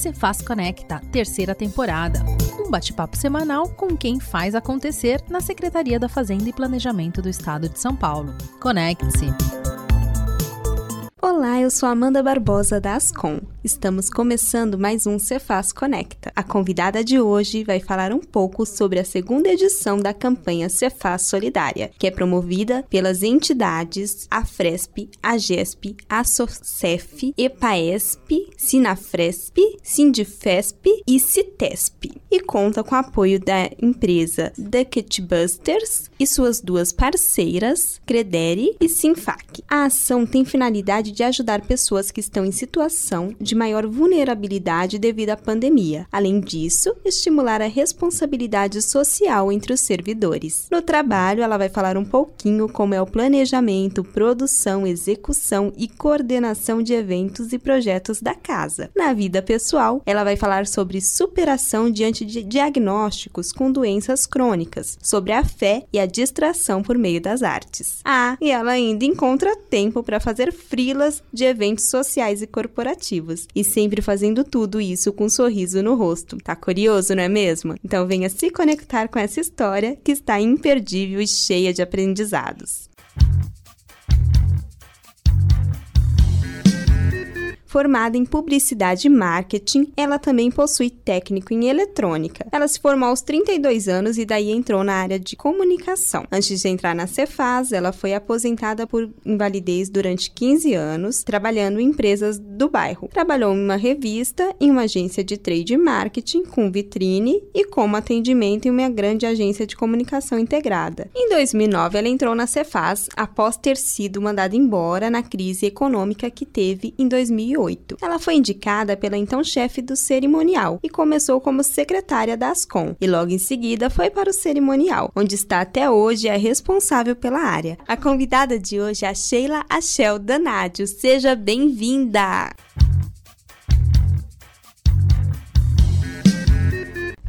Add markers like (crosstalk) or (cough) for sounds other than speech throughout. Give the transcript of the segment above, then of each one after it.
Cefaz Conecta, terceira temporada. Um bate-papo semanal com quem faz acontecer na Secretaria da Fazenda e Planejamento do Estado de São Paulo. Conecte-se! Olá, eu sou Amanda Barbosa da Ascom. Estamos começando mais um Cefaz Conecta. A convidada de hoje vai falar um pouco sobre a segunda edição da campanha Cefaz Solidária, que é promovida pelas entidades AFRESP, AGESP, ASOCEF, EPAESP, Sinafresp, Sindifesp e Citesp. E conta com o apoio da empresa Ducketbusters e suas duas parceiras, Credere e Sinfac. A ação tem finalidade de ajudar pessoas que estão em situação de maior vulnerabilidade devido à pandemia. Além disso, estimular a responsabilidade social entre os servidores. No trabalho, ela vai falar um pouquinho como é o planejamento, produção, execução e coordenação de eventos e projetos da casa. Na vida pessoal, ela vai falar sobre superação diante de diagnósticos com doenças crônicas, sobre a fé e a distração por meio das artes. Ah, e ela ainda encontra tempo para fazer frilas de eventos sociais e corporativos, e sempre fazendo tudo isso com um sorriso no rosto. Tá curioso, não é mesmo? Então venha se conectar com essa história que está imperdível e cheia de aprendizados. Formada em publicidade e marketing, ela também possui técnico em eletrônica. Ela se formou aos 32 anos e daí entrou na área de comunicação. Antes de entrar na Cefaz, ela foi aposentada por invalidez durante 15 anos, trabalhando em empresas do bairro. Trabalhou em uma revista, em uma agência de trade marketing com vitrine e como atendimento em uma grande agência de comunicação integrada. Em 2009, ela entrou na Cefaz após ter sido mandada embora na crise econômica que teve em 2008. 2008. Ela foi indicada pela então chefe do cerimonial e começou como secretária da Ascom, e logo em seguida foi para o cerimonial, onde está até hoje e é responsável pela área. A convidada de hoje é a Sheila Achel Danádio. Seja bem-vinda!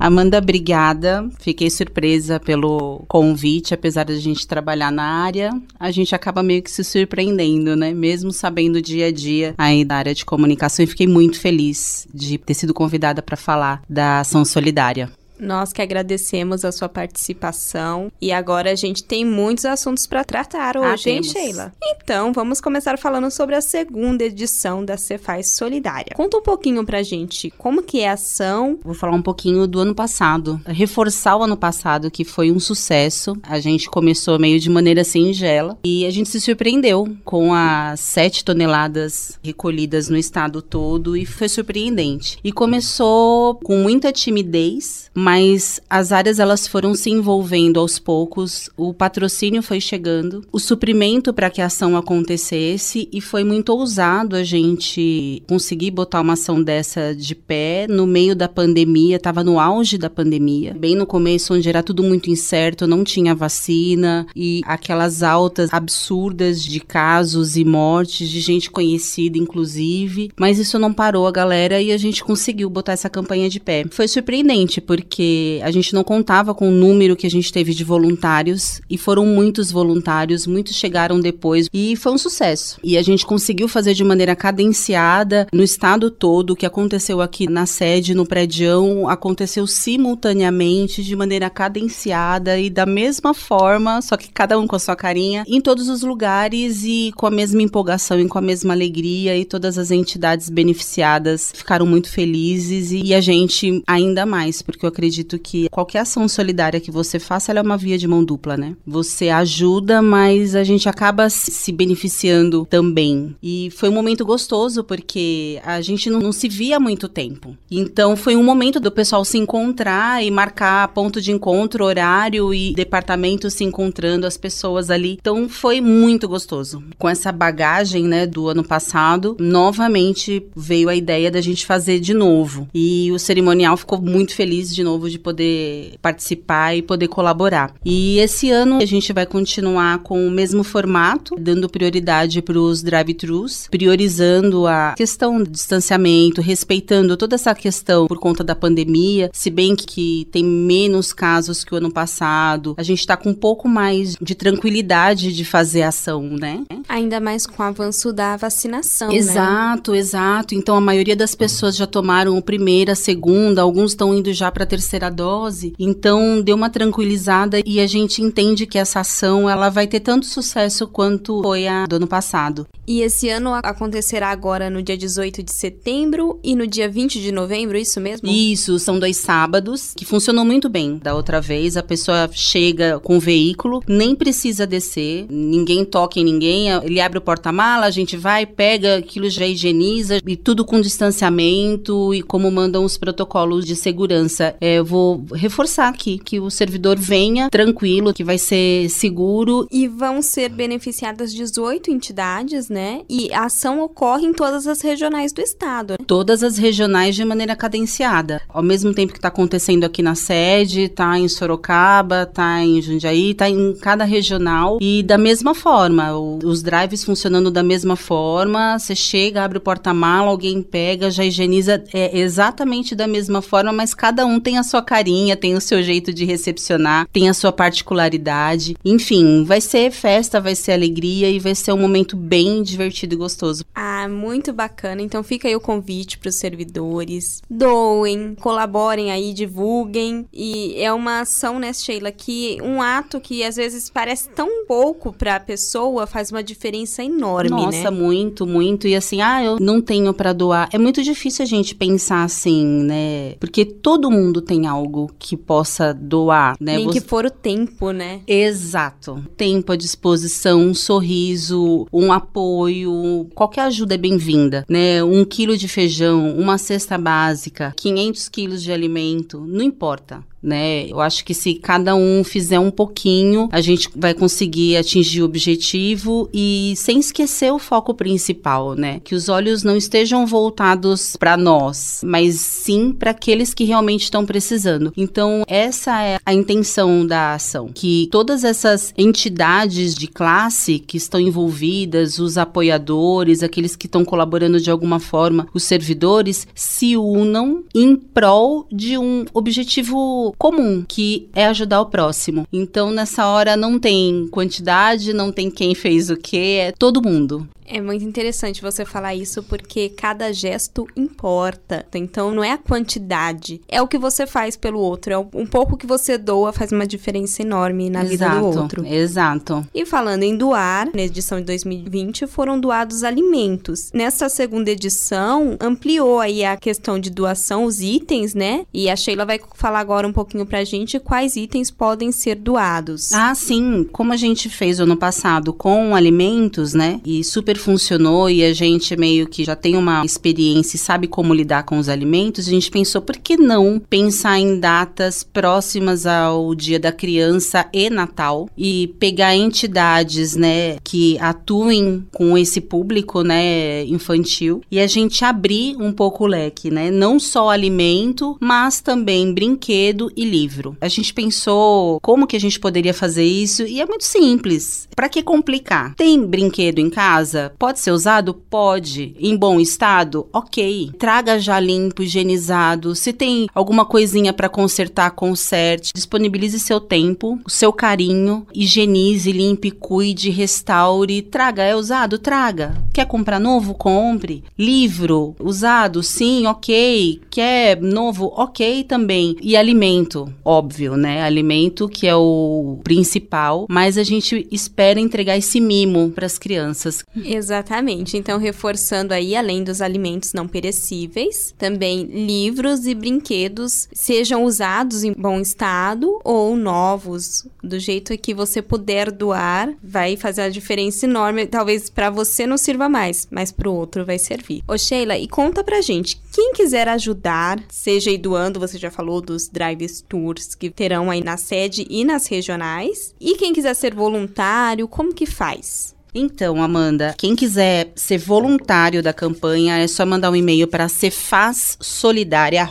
Amanda, obrigada. Fiquei surpresa pelo convite, apesar de a gente trabalhar na área, a gente acaba meio que se surpreendendo, né? Mesmo sabendo o dia a dia aí da área de comunicação, e fiquei muito feliz de ter sido convidada para falar da ação solidária. Nós que agradecemos a sua participação e agora a gente tem muitos assuntos para tratar ah, hoje, ah, hein, Sheila? Então, vamos começar falando sobre a segunda edição da Cefaz Solidária. Conta um pouquinho pra gente como que é a ação. Vou falar um pouquinho do ano passado. Reforçar o ano passado que foi um sucesso. A gente começou meio de maneira singela e a gente se surpreendeu com as sete toneladas recolhidas no estado todo e foi surpreendente. E começou com muita timidez, mas mas as áreas elas foram se envolvendo aos poucos, o patrocínio foi chegando, o suprimento para que a ação acontecesse e foi muito ousado a gente conseguir botar uma ação dessa de pé no meio da pandemia, estava no auge da pandemia, bem no começo onde era tudo muito incerto, não tinha vacina e aquelas altas absurdas de casos e mortes de gente conhecida inclusive, mas isso não parou a galera e a gente conseguiu botar essa campanha de pé. Foi surpreendente porque porque a gente não contava com o número que a gente teve de voluntários e foram muitos voluntários, muitos chegaram depois e foi um sucesso. E a gente conseguiu fazer de maneira cadenciada no estado todo. O que aconteceu aqui na sede, no prédio, aconteceu simultaneamente, de maneira cadenciada e da mesma forma, só que cada um com a sua carinha, em todos os lugares e com a mesma empolgação e com a mesma alegria. E todas as entidades beneficiadas ficaram muito felizes e a gente ainda mais, porque eu acredito acredito que qualquer ação solidária que você faça, ela é uma via de mão dupla, né? Você ajuda, mas a gente acaba se beneficiando também. E foi um momento gostoso, porque a gente não, não se via há muito tempo. Então foi um momento do pessoal se encontrar e marcar ponto de encontro, horário e departamento se encontrando, as pessoas ali. Então foi muito gostoso. Com essa bagagem, né, do ano passado, novamente veio a ideia da gente fazer de novo. E o cerimonial ficou muito feliz de novo novo de poder participar e poder colaborar. E esse ano a gente vai continuar com o mesmo formato, dando prioridade para os drive-thrus, priorizando a questão do distanciamento, respeitando toda essa questão por conta da pandemia, se bem que tem menos casos que o ano passado, a gente está com um pouco mais de tranquilidade de fazer ação, né? Ainda mais com o avanço da vacinação, exato, né? Exato, exato. Então a maioria das pessoas já tomaram a primeira, a segunda, alguns estão indo já para a terceira dose. Então deu uma tranquilizada e a gente entende que essa ação ela vai ter tanto sucesso quanto foi a do ano passado. E esse ano acontecerá agora no dia 18 de setembro e no dia 20 de novembro, isso mesmo? Isso, são dois sábados que funcionou muito bem. Da outra vez, a pessoa chega com o veículo, nem precisa descer, ninguém toca em ninguém, ele abre o porta-mala, a gente vai, pega aquilo já higieniza e tudo com distanciamento e como mandam os protocolos de segurança. É, eu vou reforçar aqui que o servidor venha tranquilo, que vai ser seguro. E vão ser beneficiadas 18 entidades, né? E a ação ocorre em todas as regionais do estado. Né? Todas as regionais de maneira cadenciada. Ao mesmo tempo que está acontecendo aqui na sede, tá em Sorocaba, tá em Jundiaí, tá em cada regional. E da mesma forma, os drives funcionando da mesma forma, você chega, abre o porta-mala, alguém pega, já higieniza é, exatamente da mesma forma, mas cada um tem a sua carinha, tem o seu jeito de recepcionar, tem a sua particularidade. Enfim, vai ser festa, vai ser alegria e vai ser um momento bem divertido e gostoso. Ah, muito bacana. Então fica aí o convite para os servidores. Doem, colaborem aí, divulguem. E é uma ação, né, Sheila, que um ato que às vezes parece tão pouco para a pessoa faz uma diferença enorme, Nossa, né? Nossa, muito, muito. E assim, ah, eu não tenho para doar. É muito difícil a gente pensar assim, né? Porque todo mundo tem algo que possa doar, né? Nem Você... que for o tempo, né? Exato. Tempo à disposição, um sorriso, um apoio, qualquer ajuda é bem-vinda, né? Um quilo de feijão, uma cesta básica, 500 quilos de alimento, não importa né? Eu acho que se cada um fizer um pouquinho, a gente vai conseguir atingir o objetivo e sem esquecer o foco principal, né? Que os olhos não estejam voltados para nós, mas sim para aqueles que realmente estão precisando. Então, essa é a intenção da ação, que todas essas entidades de classe que estão envolvidas, os apoiadores, aqueles que estão colaborando de alguma forma, os servidores, se unam em prol de um objetivo comum, que é ajudar o próximo. Então, nessa hora não tem quantidade, não tem quem fez o que, é todo mundo. É muito interessante você falar isso porque cada gesto importa. Então não é a quantidade, é o que você faz pelo outro. É um pouco que você doa faz uma diferença enorme na exato, vida do outro. Exato. E falando em doar, na edição de 2020 foram doados alimentos. Nessa segunda edição ampliou aí a questão de doação, os itens, né? E a Sheila vai falar agora um pouquinho pra gente quais itens podem ser doados. Ah, sim. Como a gente fez ano passado com alimentos, né? E super funcionou e a gente meio que já tem uma experiência e sabe como lidar com os alimentos, a gente pensou por que não pensar em datas próximas ao Dia da Criança e Natal e pegar entidades, né, que atuem com esse público, né, infantil e a gente abrir um pouco o leque, né, não só alimento, mas também brinquedo e livro. A gente pensou como que a gente poderia fazer isso e é muito simples. Para que complicar? Tem brinquedo em casa? Pode ser usado? Pode. Em bom estado? Ok. Traga já limpo, higienizado. Se tem alguma coisinha para consertar, conserte. Disponibilize seu tempo, o seu carinho. Higienize, limpe, cuide, restaure. Traga. É usado? Traga. Quer comprar novo? Compre. Livro? Usado? Sim, ok. Quer novo? Ok também. E alimento? Óbvio, né? Alimento que é o principal, mas a gente espera entregar esse mimo para as crianças. Exatamente. Então, reforçando aí, além dos alimentos não perecíveis, também livros e brinquedos sejam usados em bom estado ou novos, do jeito que você puder doar, vai fazer a diferença enorme. Talvez para você não sirva mais, mas para o outro vai servir. Ô Sheila, e conta pra gente, quem quiser ajudar, seja doando, você já falou dos drives tours que terão aí na sede e nas regionais, e quem quiser ser voluntário, como que faz? Então, Amanda, quem quiser ser voluntário da campanha, é só mandar um e-mail para cefazsolidaria,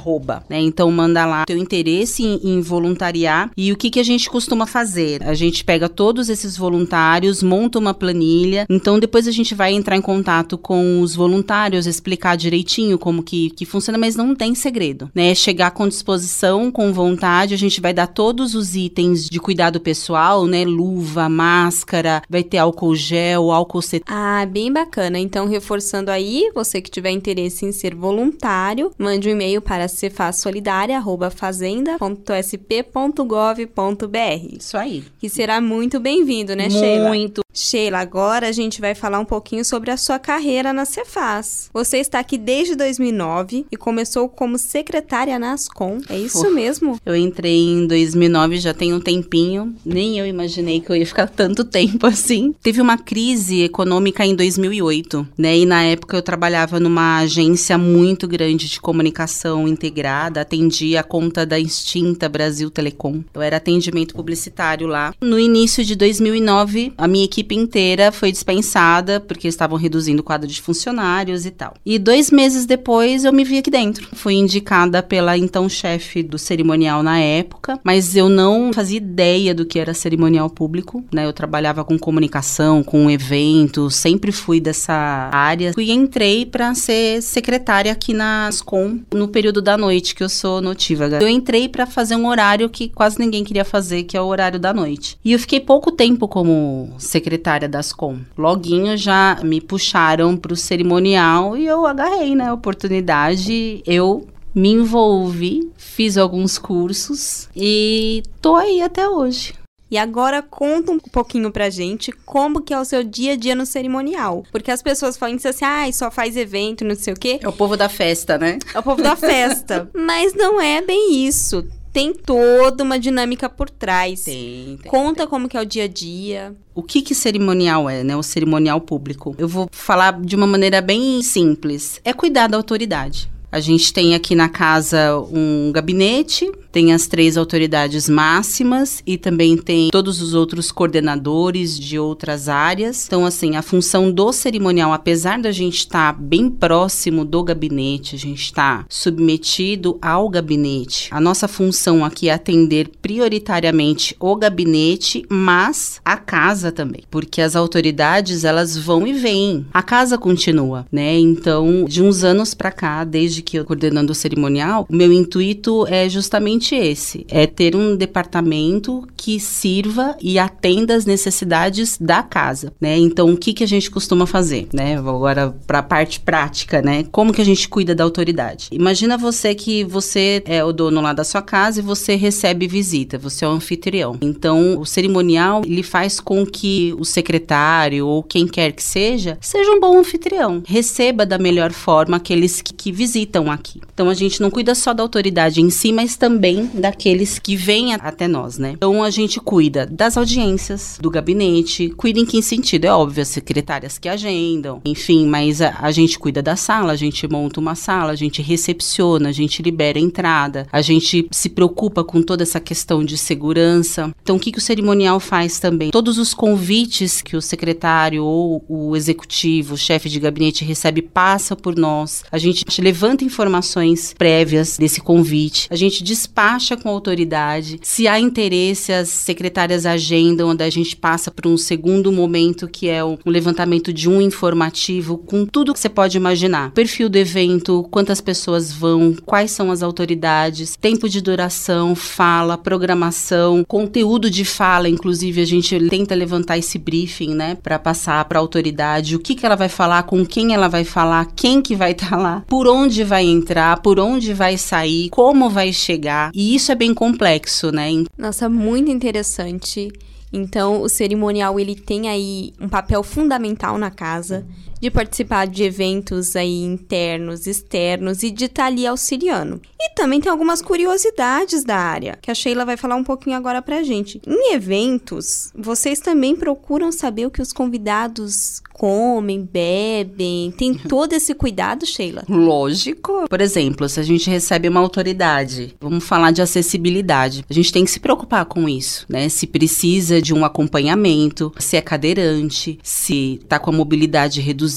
né? Então, manda lá teu interesse em, em voluntariar e o que, que a gente costuma fazer. A gente pega todos esses voluntários, monta uma planilha, então depois a gente vai entrar em contato com os voluntários, explicar direitinho como que, que funciona, mas não tem segredo, né? É chegar com disposição, com vontade, a gente vai dar todos os itens de cuidado pessoal, né? Luva, máscara, vai ter álcool gel, álcool cet... Ah, bem bacana. Então, reforçando aí, você que tiver interesse em ser voluntário, mande um e-mail para cefazsolidaria@fazenda.sp.gov.br. Isso aí. Que será muito bem-vindo, né, Sheila? Muito. Sheila, agora a gente vai falar um pouquinho sobre a sua carreira na Cefaz. Você está aqui desde 2009 e começou como secretária na Ascom. É isso Uf. mesmo? Eu entrei em 2009, já tem um tempinho. Nem eu imaginei que eu ia ficar tanto tempo assim. Teve uma crise econômica em 2008, né? E na época eu trabalhava numa agência muito grande de comunicação integrada, atendia a conta da extinta Brasil Telecom. Eu era atendimento publicitário lá. No início de 2009, a minha equipe inteira foi dispensada porque estavam reduzindo o quadro de funcionários e tal. E dois meses depois eu me vi aqui dentro. Fui indicada pela então chefe do cerimonial na época, mas eu não fazia ideia do que era cerimonial público, né? Eu trabalhava com comunicação, com eventos, sempre fui dessa área. Fui entrei para ser secretária aqui na Ascom no período da noite que eu sou notívaga. Eu entrei para fazer um horário que quase ninguém queria fazer, que é o horário da noite. E eu fiquei pouco tempo como secretária da Ascom. Loguinho já me puxaram pro cerimonial e eu agarrei, né, a oportunidade. Eu me envolvi, fiz alguns cursos e tô aí até hoje. E agora conta um pouquinho pra gente como que é o seu dia a dia no cerimonial. Porque as pessoas falam isso assim, ah, só faz evento, não sei o quê. É o povo da festa, né? É o povo da festa. (laughs) Mas não é bem isso. Tem toda uma dinâmica por trás. Tem, tem Conta como que é o dia a dia. O que que cerimonial é, né? O cerimonial público. Eu vou falar de uma maneira bem simples. É cuidar da autoridade. A gente tem aqui na casa um gabinete, tem as três autoridades máximas e também tem todos os outros coordenadores de outras áreas. Então, assim, a função do cerimonial, apesar da gente estar tá bem próximo do gabinete, a gente está submetido ao gabinete. A nossa função aqui é atender prioritariamente o gabinete, mas a casa também, porque as autoridades elas vão e vêm. A casa continua, né? Então, de uns anos para cá, desde que eu coordenando o cerimonial, o meu intuito é justamente esse: é ter um departamento que sirva e atenda as necessidades da casa, né? Então, o que que a gente costuma fazer, né? Agora para a parte prática, né? Como que a gente cuida da autoridade? Imagina você que você é o dono lá da sua casa e você recebe visita, você é o anfitrião. Então, o cerimonial ele faz com que o secretário ou quem quer que seja seja um bom anfitrião, receba da melhor forma aqueles que, que visitam aqui. Então, a gente não cuida só da autoridade em si, mas também daqueles que vêm até nós, né? Então, a gente cuida das audiências, do gabinete, cuida em que sentido? É óbvio, as secretárias que agendam, enfim, mas a, a gente cuida da sala, a gente monta uma sala, a gente recepciona, a gente libera a entrada, a gente se preocupa com toda essa questão de segurança. Então, o que, que o cerimonial faz também? Todos os convites que o secretário ou o executivo, o chefe de gabinete recebe, passa por nós. A gente levanta informações prévias desse convite, a gente despacha com autoridade. Se há interesse, as secretárias agendam, onde a gente passa para um segundo momento, que é o levantamento de um informativo com tudo que você pode imaginar: perfil do evento, quantas pessoas vão, quais são as autoridades, tempo de duração, fala, programação, conteúdo de fala, inclusive a gente tenta levantar esse briefing, né, para passar para a autoridade o que que ela vai falar, com quem ela vai falar, quem que vai estar tá lá, por onde vai entrar, por onde vai sair, como vai chegar. E isso é bem complexo, né? Nossa, muito interessante. Então, o cerimonial ele tem aí um papel fundamental na casa de participar de eventos aí internos, externos e de estar tá ali auxiliando. E também tem algumas curiosidades da área, que a Sheila vai falar um pouquinho agora pra gente. Em eventos, vocês também procuram saber o que os convidados comem, bebem? Tem (laughs) todo esse cuidado, Sheila? Lógico. Por exemplo, se a gente recebe uma autoridade, vamos falar de acessibilidade. A gente tem que se preocupar com isso, né? Se precisa de um acompanhamento, se é cadeirante, se tá com a mobilidade reduzida,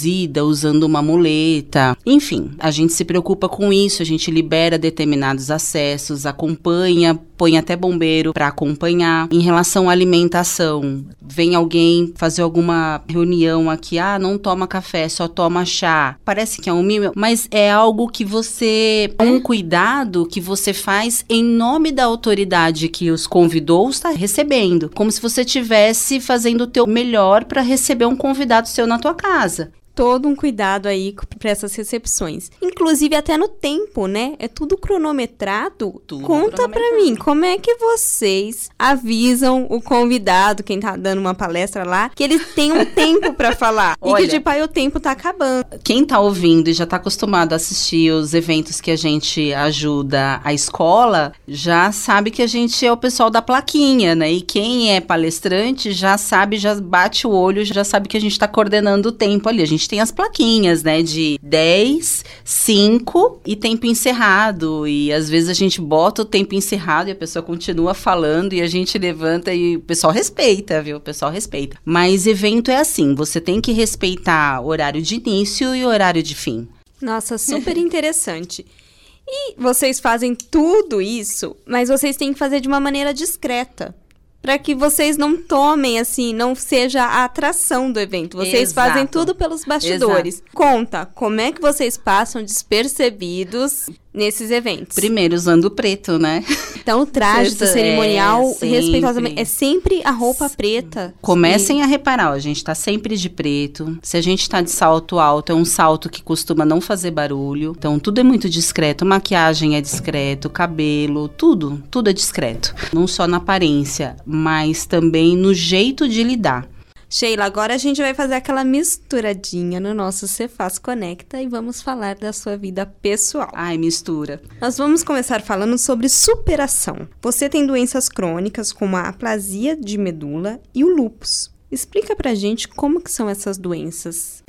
usando uma muleta. Enfim, a gente se preocupa com isso, a gente libera determinados acessos, acompanha, põe até bombeiro para acompanhar. Em relação à alimentação, vem alguém fazer alguma reunião aqui ah, não toma café, só toma chá. Parece que é um mimo, mas é algo que você um cuidado que você faz em nome da autoridade que os convidou está recebendo, como se você estivesse fazendo o teu melhor para receber um convidado seu na tua casa todo um cuidado aí para essas recepções. Inclusive até no tempo, né? É tudo cronometrado. Tudo Conta para mim, como é que vocês avisam o convidado, quem tá dando uma palestra lá, que ele tem um (laughs) tempo para falar Olha, e que tipo aí o tempo tá acabando. Quem tá ouvindo e já tá acostumado a assistir os eventos que a gente ajuda a escola, já sabe que a gente é o pessoal da plaquinha, né? E quem é palestrante já sabe, já bate o olho, já sabe que a gente tá coordenando o tempo ali. A gente gente tem as plaquinhas, né? De 10, 5 e tempo encerrado. E às vezes a gente bota o tempo encerrado e a pessoa continua falando e a gente levanta e o pessoal respeita, viu? O pessoal respeita. Mas evento é assim: você tem que respeitar horário de início e horário de fim. Nossa, super interessante. E vocês fazem tudo isso, mas vocês têm que fazer de uma maneira discreta para que vocês não tomem assim, não seja a atração do evento. Vocês Exato. fazem tudo pelos bastidores. Exato. Conta, como é que vocês passam despercebidos nesses eventos. Primeiro, usando preto, né? Então, o traje do cerimonial, é, respeitosamente, é sempre a roupa preta. Comecem a reparar, ó, a gente tá sempre de preto. Se a gente tá de salto alto, é um salto que costuma não fazer barulho. Então, tudo é muito discreto. Maquiagem é discreto, cabelo, tudo, tudo é discreto. Não só na aparência, mas também no jeito de lidar. Sheila, agora a gente vai fazer aquela misturadinha no nosso Cefaz Conecta e vamos falar da sua vida pessoal. Ai, mistura. Nós vamos começar falando sobre superação. Você tem doenças crônicas como a aplasia de medula e o lúpus. Explica pra gente como que são essas doenças.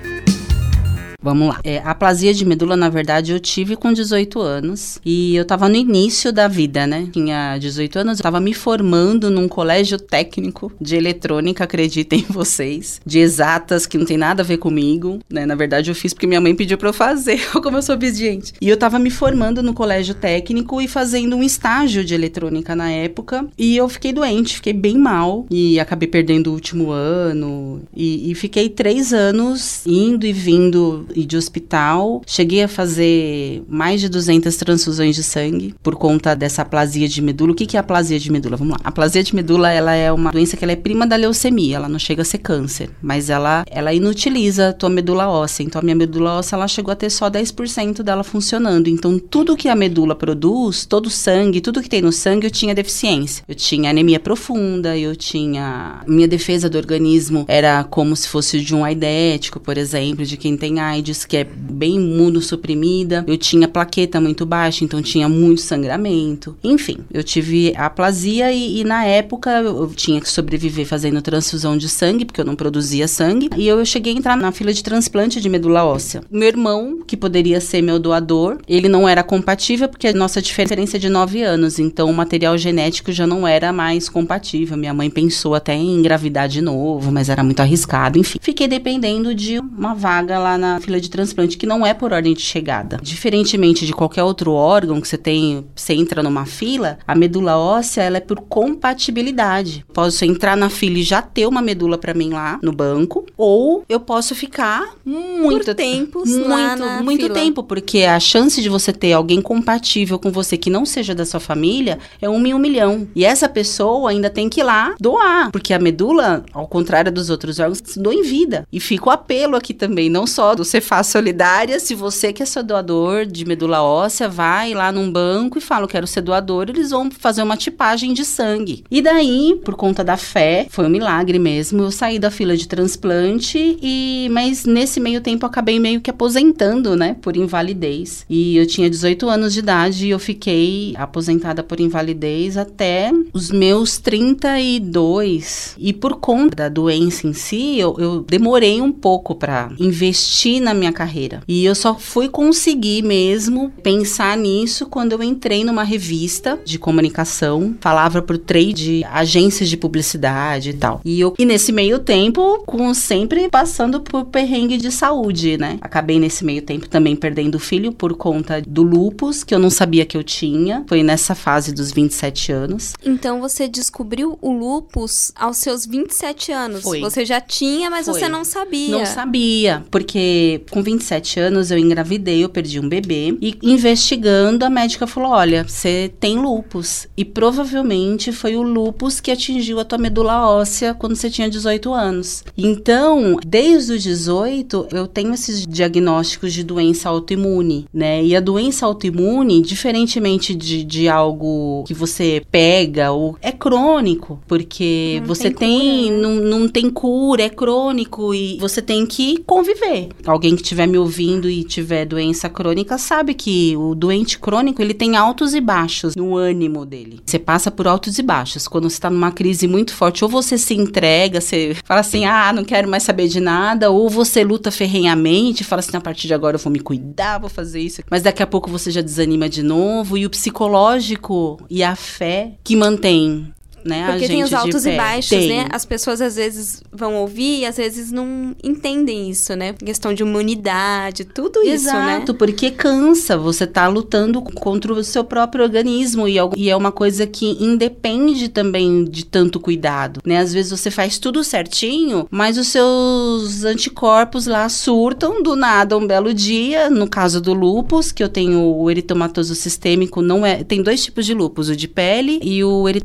Vamos lá. É, a aplasia de medula, na verdade, eu tive com 18 anos. E eu tava no início da vida, né? Tinha 18 anos, eu tava me formando num colégio técnico de eletrônica, acreditem (laughs) vocês. De exatas, que não tem nada a ver comigo, né? Na verdade, eu fiz porque minha mãe pediu pra eu fazer, (laughs) como eu sou obediente. E eu tava me formando no colégio técnico e fazendo um estágio de eletrônica na época. E eu fiquei doente, fiquei bem mal. E acabei perdendo o último ano. E, e fiquei três anos indo e vindo e de hospital. Cheguei a fazer mais de 200 transfusões de sangue por conta dessa aplasia de medula. O que, que é a aplasia de medula? Vamos lá. A aplasia de medula, ela é uma doença que ela é prima da leucemia. Ela não chega a ser câncer, mas ela, ela inutiliza a tua medula óssea. Então, a minha medula óssea, ela chegou a ter só 10% dela funcionando. Então, tudo que a medula produz, todo o sangue, tudo que tem no sangue, eu tinha deficiência. Eu tinha anemia profunda, eu tinha... Minha defesa do organismo era como se fosse de um aidético, por exemplo, de quem tem AIDS AIDS, que é bem imunossuprimida. Eu tinha plaqueta muito baixa, então tinha muito sangramento. Enfim, eu tive aplasia e, e na época eu tinha que sobreviver fazendo transfusão de sangue, porque eu não produzia sangue. E eu, eu cheguei a entrar na fila de transplante de medula óssea. Meu irmão, que poderia ser meu doador, ele não era compatível, porque a nossa diferença é de 9 anos, então o material genético já não era mais compatível. Minha mãe pensou até em engravidar de novo, mas era muito arriscado. Enfim, fiquei dependendo de uma vaga lá na fila de transplante, que não é por ordem de chegada. Diferentemente de qualquer outro órgão que você tem, você entra numa fila, a medula óssea ela é por compatibilidade. Posso entrar na fila e já ter uma medula para mim lá no banco, ou eu posso ficar muito por tempo, muito, muito fila. tempo, porque a chance de você ter alguém compatível com você que não seja da sua família é um em um milhão. E essa pessoa ainda tem que ir lá doar, porque a medula, ao contrário dos outros órgãos, doa em vida. E fica o apelo aqui também, não só do Cefaz Solidária. Se você que é doador de medula óssea, vai lá num banco e fala, quero ser doador, eles vão fazer uma tipagem de sangue. E daí, por conta da fé, foi um milagre mesmo, eu saí da fila de transplante e mas nesse meio tempo acabei meio que aposentando, né, por invalidez. E eu tinha 18 anos de idade e eu fiquei aposentada por invalidez até os meus 32. E por conta da doença em si, eu, eu demorei um pouco para investir na minha carreira. E eu só fui conseguir mesmo pensar nisso quando eu entrei numa revista de comunicação, falava pro trade, agências de publicidade e tal. E eu e nesse meio tempo, com sempre passando por perrengue de saúde, né? Acabei nesse meio tempo também perdendo o filho por conta do lupus, que eu não sabia que eu tinha. Foi nessa fase dos 27 anos. Então você descobriu o lupus aos seus 27 anos. Foi. Você já tinha, mas Foi. você não sabia. Não sabia, porque com 27 anos eu engravidei, eu perdi um bebê e investigando a médica falou: "Olha, você tem lupus e provavelmente foi o lupus que atingiu a tua medula óssea quando você tinha 18 anos". Então, desde os 18 eu tenho esses diagnósticos de doença autoimune, né? E a doença autoimune, diferentemente de, de algo que você pega ou é crônico, porque Não você tem tem, né? não, não tem cura, é crônico e você tem que conviver. Alguém que estiver me ouvindo e tiver doença crônica sabe que o doente crônico ele tem altos e baixos no ânimo dele. Você passa por altos e baixos. Quando você tá numa crise muito forte, ou você se entrega, você fala assim: ah, não quero mais saber de nada, ou você luta ferrenhamente, fala assim: a partir de agora eu vou me cuidar, vou fazer isso. Mas daqui a pouco você já desanima de novo. E o psicológico e a fé que mantém né, Porque tem os altos e baixos, Tem. né? As pessoas às vezes vão ouvir e às vezes não entendem isso, né? Questão de imunidade, tudo isso, né? Exato, porque cansa, você tá lutando contra o seu próprio organismo e, algo- e é uma coisa que independe também de tanto cuidado, né? Às vezes você faz tudo certinho, mas os seus anticorpos lá surtam do nada um belo dia, no caso do lúpus, que eu tenho o eritomatoso sistêmico, não é, tem dois tipos de lúpus, o de pele e o eri-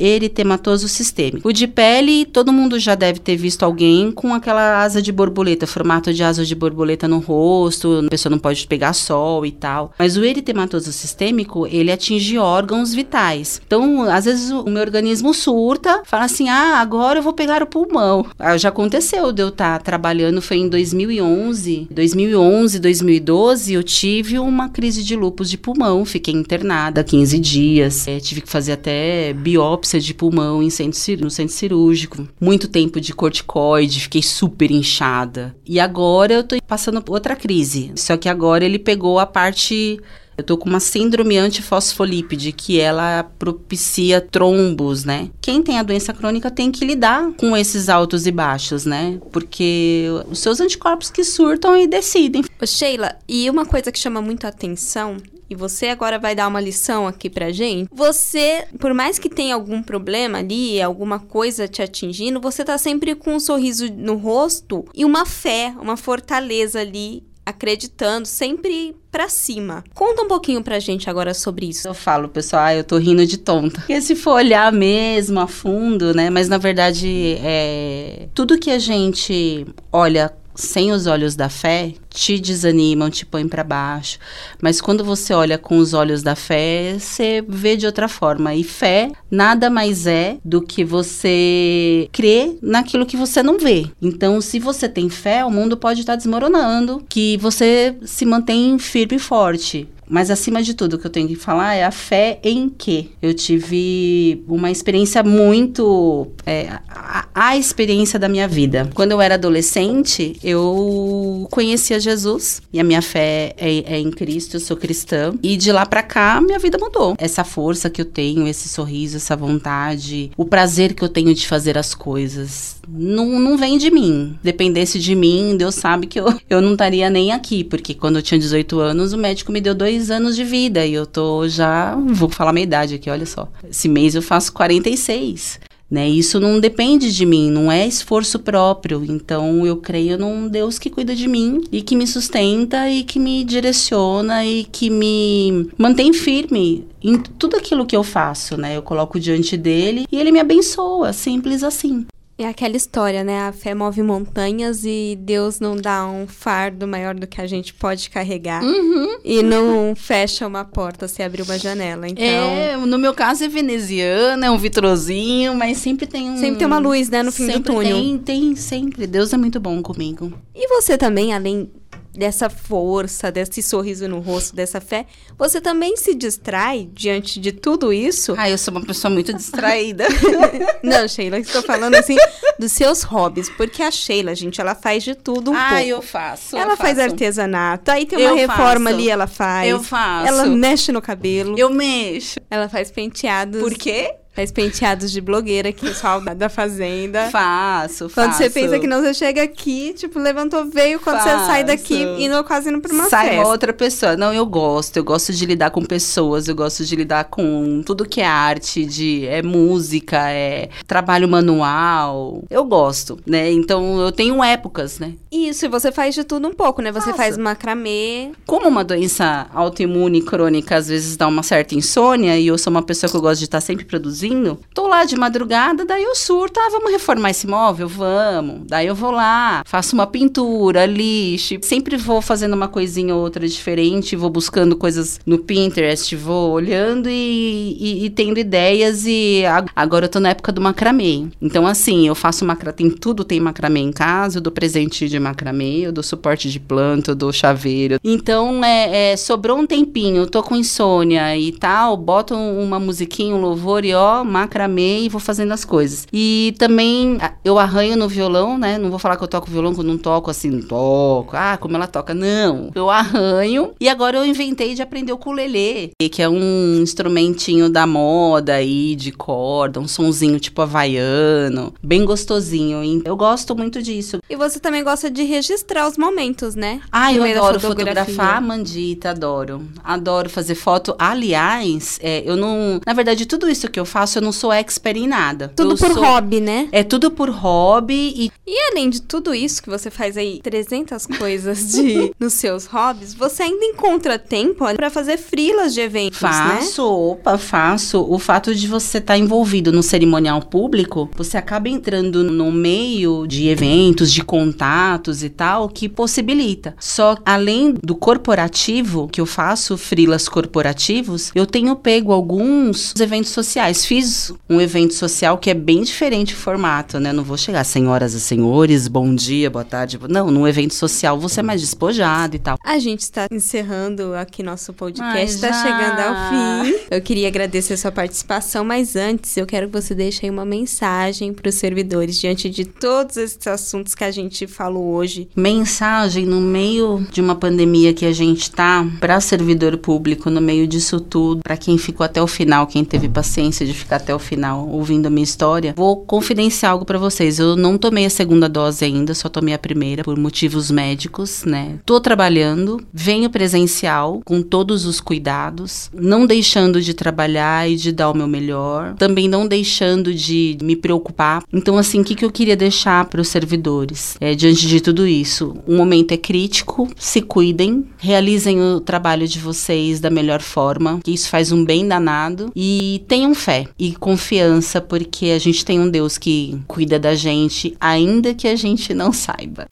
eritematoso sistêmico. O de pele, todo mundo já deve ter visto alguém com aquela asa de borboleta, formato de asa de borboleta no rosto, a pessoa não pode pegar sol e tal. Mas o eritematoso sistêmico, ele atinge órgãos vitais. Então, às vezes o meu organismo surta, fala assim: "Ah, agora eu vou pegar o pulmão". Ah, já aconteceu de eu estar trabalhando foi em 2011, 2011, 2012, eu tive uma crise de lúpus de pulmão, fiquei internada 15 dias, eh, tive que fazer até biópsia de pulmão em centro, no centro cirúrgico. Muito tempo de corticoide, fiquei super inchada. E agora eu tô passando por outra crise. Só que agora ele pegou a parte eu tô com uma síndrome antifosfolípide, que ela propicia trombos, né? Quem tem a doença crônica tem que lidar com esses altos e baixos, né? Porque os seus anticorpos que surtam e decidem. Ô, Sheila, e uma coisa que chama muito a atenção, e você agora vai dar uma lição aqui pra gente. Você, por mais que tenha algum problema ali, alguma coisa te atingindo, você tá sempre com um sorriso no rosto e uma fé, uma fortaleza ali, acreditando, sempre pra cima. Conta um pouquinho pra gente agora sobre isso. Eu falo, pessoal, ah, eu tô rindo de tonta. Porque se for olhar mesmo a fundo, né? Mas na verdade, é... tudo que a gente olha sem os olhos da fé te desanimam, te põem para baixo. Mas quando você olha com os olhos da fé, você vê de outra forma. E fé nada mais é do que você crer naquilo que você não vê. Então, se você tem fé, o mundo pode estar desmoronando, que você se mantém firme e forte. Mas acima de tudo, o que eu tenho que falar é a fé em que eu tive uma experiência muito. É, a, a experiência da minha vida. Quando eu era adolescente, eu conhecia Jesus e a minha fé é, é em Cristo, eu sou cristã. E de lá pra cá, minha vida mudou. Essa força que eu tenho, esse sorriso, essa vontade, o prazer que eu tenho de fazer as coisas, não, não vem de mim. Dependesse de mim, Deus sabe que eu, (laughs) eu não estaria nem aqui, porque quando eu tinha 18 anos, o médico me deu dois anos de vida e eu tô já. Vou falar minha idade aqui, olha só. Esse mês eu faço 46. Né? Isso não depende de mim, não é esforço próprio. Então eu creio num Deus que cuida de mim e que me sustenta e que me direciona e que me mantém firme em tudo aquilo que eu faço, né? Eu coloco diante dele e ele me abençoa, simples assim. É aquela história, né? A fé move montanhas e Deus não dá um fardo maior do que a gente pode carregar. Uhum. E não fecha uma porta se abrir uma janela. Então. É, no meu caso é veneziana, é um vitrozinho, mas sempre tem um. Sempre tem uma luz, né, no fim sempre do túnel. Tem, tem, sempre. Deus é muito bom comigo. E você também, além dessa força, desse sorriso no rosto, dessa fé, você também se distrai diante de tudo isso? Ah, eu sou uma pessoa muito distraída. (laughs) Não, Sheila, estou falando assim dos seus hobbies, porque a Sheila, gente, ela faz de tudo um ah, pouco. eu faço. Ela eu faz faço. artesanato, aí tem uma Eu reforma faço. ali, ela faz. Eu faço. Ela mexe no cabelo. Eu mexo. Ela faz penteados. Por quê? Faz penteados de blogueira, que o pessoal da- da fazenda. Faço, faço. Quando você pensa que não, você chega aqui, tipo, levantou, veio. Quando você sai daqui, Faço. indo quase indo pra uma Sai festa. uma outra pessoa. Não, eu gosto. Eu gosto de lidar com pessoas. Eu gosto de lidar com tudo que é arte, de é música, é trabalho manual. Eu gosto, né? Então eu tenho épocas, né? Isso, e você faz de tudo um pouco, né? Você Faço. faz macramê. Como uma doença autoimune crônica às vezes dá uma certa insônia e eu sou uma pessoa que eu gosto de estar sempre produzindo, tô lá de madrugada, daí eu surto, ah, vamos reformar esse móvel? Vamos. Daí eu vou lá, faço uma pintura, lixo, sempre vou fazendo uma coisinha ou outra diferente, vou buscando coisas no Pinterest, vou olhando e, e- e tendo ideias e agora eu tô na época do macramê. Então assim, eu faço macramê, tem tudo tem macramê em casa, eu dou presente de macramê, eu dou suporte de planta, eu dou chaveiro. Então, é, é, sobrou um tempinho, tô com insônia e tal, boto um- uma musiquinha, um louvor e ó, macramê e vou fazendo as coisas. E também a- eu arranho no violão, né? Não vou falar que eu toco violão, que eu não toco assim, não toco. Ah, como ela toca. Não. Eu arranho. E agora eu inventei de aprender o ukulele, que é um instrumentinho da moda aí, de corda, um sonzinho tipo havaiano, bem gostosinho. Eu gosto muito disso. E você também gosta de registrar os momentos, né? Ah, eu adoro fotografar, Mandita, adoro. Adoro fazer foto. Aliás, é, eu não. Na verdade, tudo isso que eu faço, eu não sou expert em nada. Tudo Eu por sou- hobby, né? É tudo por hobby e E além de tudo isso que você faz aí, 300 coisas de (laughs) nos seus hobbies, você ainda encontra tempo pra fazer frilas de eventos, né? Faço, opa, faço. O fato de você estar envolvido no cerimonial público, você acaba entrando no meio de eventos, de contatos e tal, que possibilita. Só além do corporativo, que eu faço frilas corporativos, eu tenho pego alguns eventos sociais. Fiz um evento social que é bem diferente o formato, né? Não vou chegar senhoras e senhores, bom dia, boa tarde. Não, num evento social você é mais despojado e tal. A gente está encerrando aqui nosso podcast, está chegando ao fim. Eu queria agradecer a sua participação, mas antes eu quero que você deixe aí uma mensagem para os servidores diante de todos esses assuntos que a gente falou hoje. mensagem no meio de uma pandemia que a gente tá para servidor público no meio disso tudo, para quem ficou até o final, quem teve paciência de ficar até o final ouvindo a minha história, vou confidenciar algo para vocês. Eu não tomei a segunda dose ainda, só tomei a primeira por motivos médicos, né? Tô trabalhando, venho presencial com todos os cuidados, não deixando de trabalhar e de dar o meu melhor, também não deixando de me preocupar. Então assim, o que que eu queria deixar para os servidores? É, diante de tudo isso, o momento é crítico, se cuidem, realizem o trabalho de vocês da melhor forma, que isso faz um bem danado e tenham fé e confiança, porque a gente tem um Deus que cuida da gente, ainda que a gente não saiba.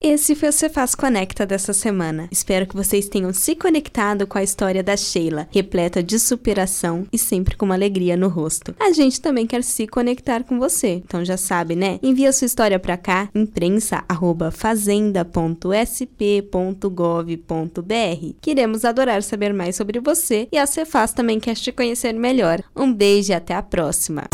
Esse foi o Cefaz Conecta dessa semana. Espero que vocês tenham se conectado com a história da Sheila, repleta de superação e sempre com uma alegria no rosto. A gente também quer se conectar com você, então já sabe, né? Envia sua história pra cá, imprensa@fazenda.sp.gov.br. Queremos adorar saber mais sobre você e a Cefaz também quer te conhecer melhor. Um beijo e até a próxima.